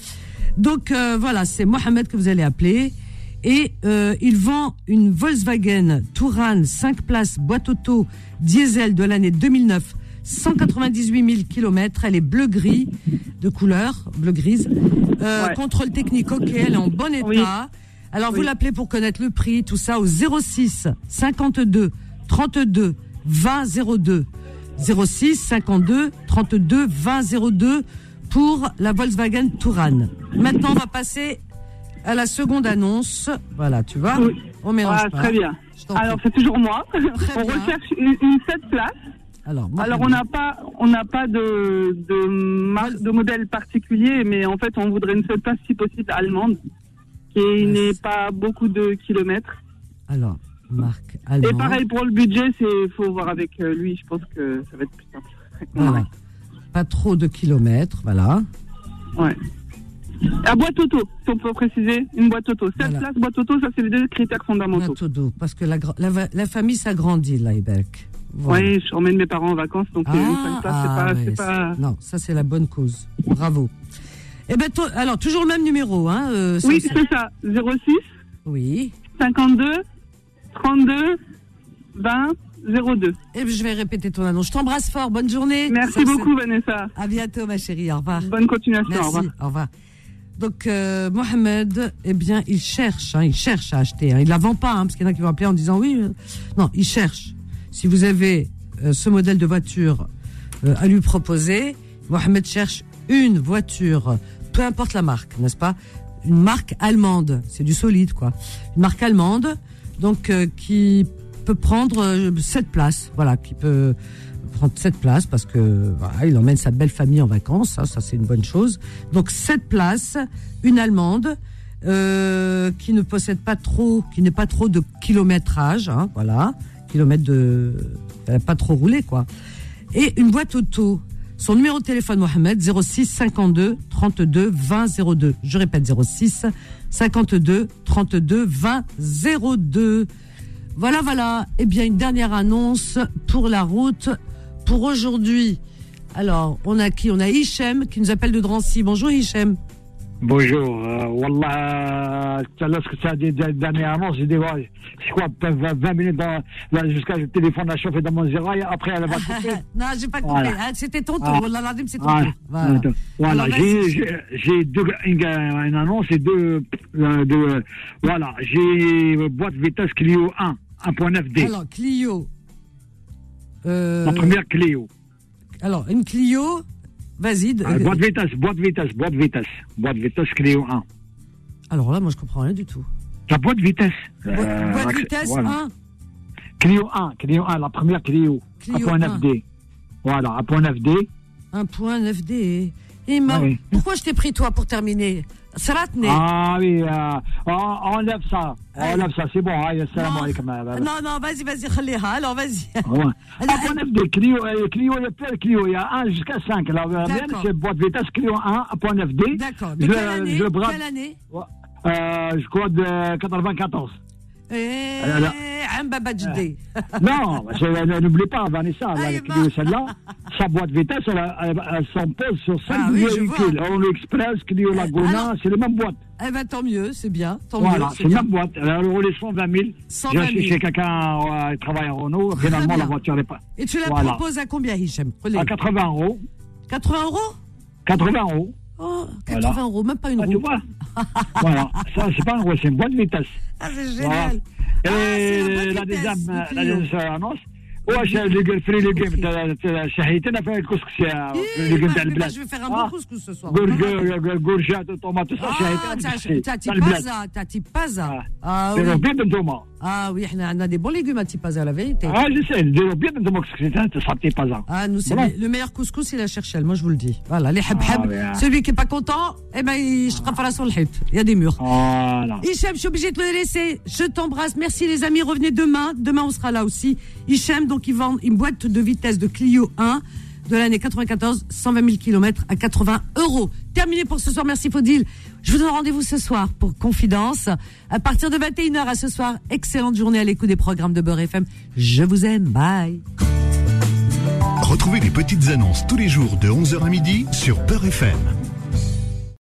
Donc, euh, voilà, c'est Mohamed que vous allez appeler. Et euh, il vend une Volkswagen Touran 5 places boîte auto diesel de l'année 2009, 198 000 km. Elle est bleu-gris de couleur, bleu-grise. Euh, Ouais. Contrôle technique, ok, elle est en bon état. Oui. Alors, vous l'appelez pour connaître le prix, tout ça, au 06 52 32 20 02. 06 52 32 20 02 pour la Volkswagen Touran. Maintenant, on va passer à la seconde annonce. Voilà, tu vois Oui. On mélange Ah, pas. très bien. Alors, c'est toujours moi. On bien. recherche une, une 7 places. Alors, on n'a pas, on n'a pas de, de, marque, de modèle particulier, mais en fait, on voudrait une 7 places, si possible, allemande, qui n'est pas beaucoup de kilomètres. Alors, marque Et allemande. pareil pour le budget, c'est faut voir avec euh, lui. Je pense que ça va être plus simple. Voilà. Pas trop de kilomètres, voilà. Ouais. La boîte auto, si on peut préciser, une boîte auto. 7 Voilà. boîte auto, ça c'est les deux critères fondamentaux. Bateau d'eau, parce que la, la, famille s'agrandit, là, Iberk. Voilà. Oui, je emmène mes parents en vacances, donc euh, c'est ah, pas, ouais, c'est pas. c'est- Non, ça c'est la bonne cause. Bravo. Eh ben, alors toujours le même numéro, hein euh, Oui, c'est ça. 06 Oui. 52 32 20 02. Et je vais répéter ton annonce. Je t'embrasse fort. Bonne journée. Merci beaucoup, Vanessa. À bientôt, ma chérie. Au revoir. Bonne continuation. Au Merci. revoir. Au revoir. Donc euh, Mohamed, eh bien, il cherche, hein, il cherche à acheter. Hein. Il la vend pas, hein, parce qu'il y en a qui vont appeler en disant oui. euh, Non, il cherche. Si vous avez euh, ce modèle de voiture euh, à lui proposer, Mohamed cherche une voiture, peu importe la marque, n'est-ce pas? Une marque allemande, c'est du solide, quoi. Une marque allemande, donc euh, qui peut prendre euh, sept places, voilà, qui peut prendre sept places parce que voilà, il emmène sa belle famille en vacances, hein, ça c'est une bonne chose. Donc sept places, une allemande euh, qui ne possède pas trop, qui n'est pas trop de kilométrage, hein, voilà, kilomètres de, elle pas trop roulé quoi. Et une boîte auto. Son numéro de téléphone Mohamed 06 52 32 20 02. Je répète 06 52 32 20 02. Voilà, voilà. Eh bien, une dernière annonce pour la route pour aujourd'hui. Alors, on a qui? On a Hichem qui nous appelle de Drancy. Bonjour Hichem. Bonjour. Euh, Wallah, euh, lorsque ça a dernières annonces, j'ai dit, ouais, je crois, peut-être 20 20 minutes jusqu'à le téléphone a chauffé dans mon zérail, après elle va couper. non, j'ai pas compris. Voilà. hein, C'était ton tour. Ah. Wallah l'azim, c'est ton Voilà. tour. Voilà. J'ai, deux, une, une annonce et deux, euh, deux, euh, voilà, j'ai boîte vitesse Clio 1, 1.9D. Alors, Clio. Euh, La première Clio. Alors, une Clio. Vas-y. Ah, euh, boîte vitesse, boîte vitesse, boîte vitesse, boîte vitesse Clio 1. Alors là, moi, je comprends rien du tout. La boîte vitesse. Boîte, euh, boîte vitesse voilà. 1. Clio 1, Clio 1, la première Clio. Clio 1.9D. Voilà, 1.9D. 1.9D. Et ma- Oui. pourquoi je t'ai pris toi pour terminer? Ah oui, on, enlève ça. On ça, c'est bon. Non, non, vas-y, vas-y. Alors, vas-y. 1.9D, Clio, il y a plein de Clio, il y a 1 jusqu'à 5. La la mienne, D'accord. c'est vitesse Clio 1, 1.9D. D'accord. De Je- quelle année? année? Euh, je crois de 94. Eh, Alors- un baba Jdé. Non, je- n'oublie pas, Vanessa, Ah, la eh ben. celle-là, sa boîte vitesse, elle, elle, elle s'en pose sur 5 Ah oui, véhicules. Holo Express, Clio Laguna, c'est les mêmes boîtes. Eh ben, tant mieux, c'est bien. Tant Voilà, c'est la bien. même boîte. Elle a roulé 120 000. 120 000. J'ai acheté chez quelqu'un euh, qui travaille à Renault. Finalement, bien. la voiture n'est pas. Et tu la Voilà. proposes à combien, Relais. À 80 euros. 80 euros? 80 euros. Oh, 80 Voilà. euros, même pas une Ah, roue. tu vois Voilà, ça, c'est pas un gros, c'est une boîte vitesse. Ah, c'est Voilà. génial. Et Ah, c'est la la bonne vitesse, deuxième, le la Clio. deuxième annonce. واش اللي فري لي جيم تاع شهيتنا في الكسكس يا Eh, لي جيم bah, تاع mais bah, البلاد je vais faire un bon Ah. couscous ce soir. قرجات وطوماط Ah, شهيتنا t'as- t'as tipaza, t'as tipaza. ah oui, on a des bons légumes à Tipaza, la vérité. Ah, je sais, le bien de. Ah, nous, c'est le meilleur couscous, c'est la cherchelle, moi je vous le dis. Voilà, les habhab. Celui qui n'est pas content, eh ben, il chafara sur le hip. Il y a des murs. Voilà. Hichem, je suis obligé de le laisser. Je t'embrasse. Merci, les amis. Revenez demain. Demain, on sera là aussi. Hichem, donc, il vend une boîte de vitesse de Clio 1 de l'année 94, 120 000 km à 80 euros. Terminé pour ce soir. Merci Faudil. Je vous donne rendez-vous ce soir pour Confidence. À partir de 21h à ce soir. Excellente journée à l'écoute des programmes de Beurre FM. Je vous aime. Bye. Retrouvez les petites annonces tous les jours de 11h à midi sur Peur FM.